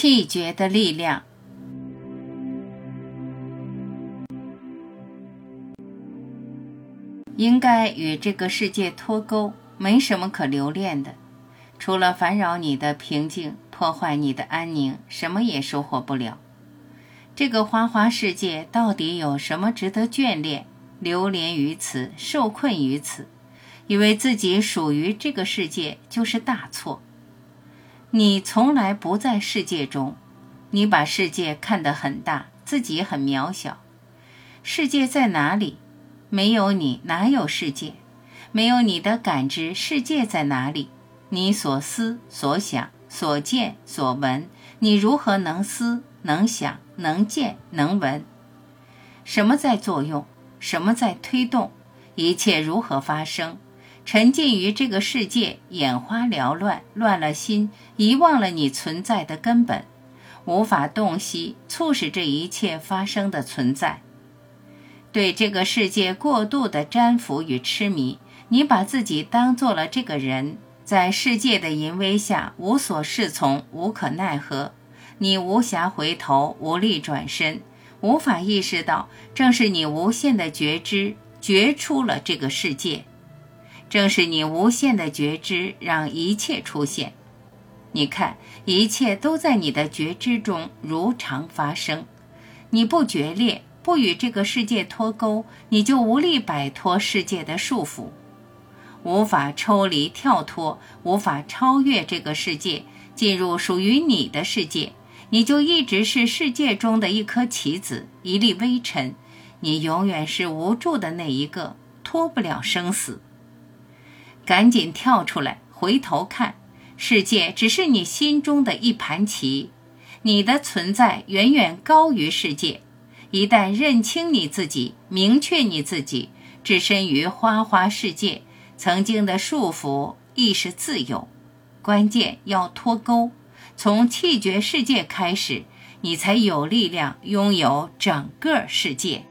气绝的力量。应该与这个世界脱钩，没什么可留恋的，除了烦扰你的平静，破坏你的安宁，什么也收获不了。这个花花世界到底有什么值得眷恋、流连于此、受困于此？以为自己属于这个世界就是大错。你从来不在世界中，你把世界看得很大，自己很渺小。世界在哪里？没有你，哪有世界？没有你的感知，世界在哪里？你所思所想、所见所闻，你如何能思、能想、能见、能闻？什么在作用？什么在推动？一切如何发生？沉浸于这个世界，眼花缭乱，乱了心，遗忘了你存在的根本，无法洞悉促使这一切发生的存在。对这个世界过度的沾附与痴迷，你把自己当做了这个人，在世界的淫威下无所适从、无可奈何。你无暇回头，无力转身，无法意识到，正是你无限的觉知觉出了这个世界，正是你无限的觉知让一切出现。你看，一切都在你的觉知中如常发生，你不决裂。不与这个世界脱钩，你就无力摆脱世界的束缚，无法抽离跳脱，无法超越这个世界，进入属于你的世界，你就一直是世界中的一颗棋子，一粒微尘，你永远是无助的那一个，脱不了生死。赶紧跳出来，回头看，世界只是你心中的一盘棋，你的存在远远高于世界。一旦认清你自己，明确你自己置身于花花世界，曾经的束缚亦是自由。关键要脱钩，从气绝世界开始，你才有力量拥有整个世界。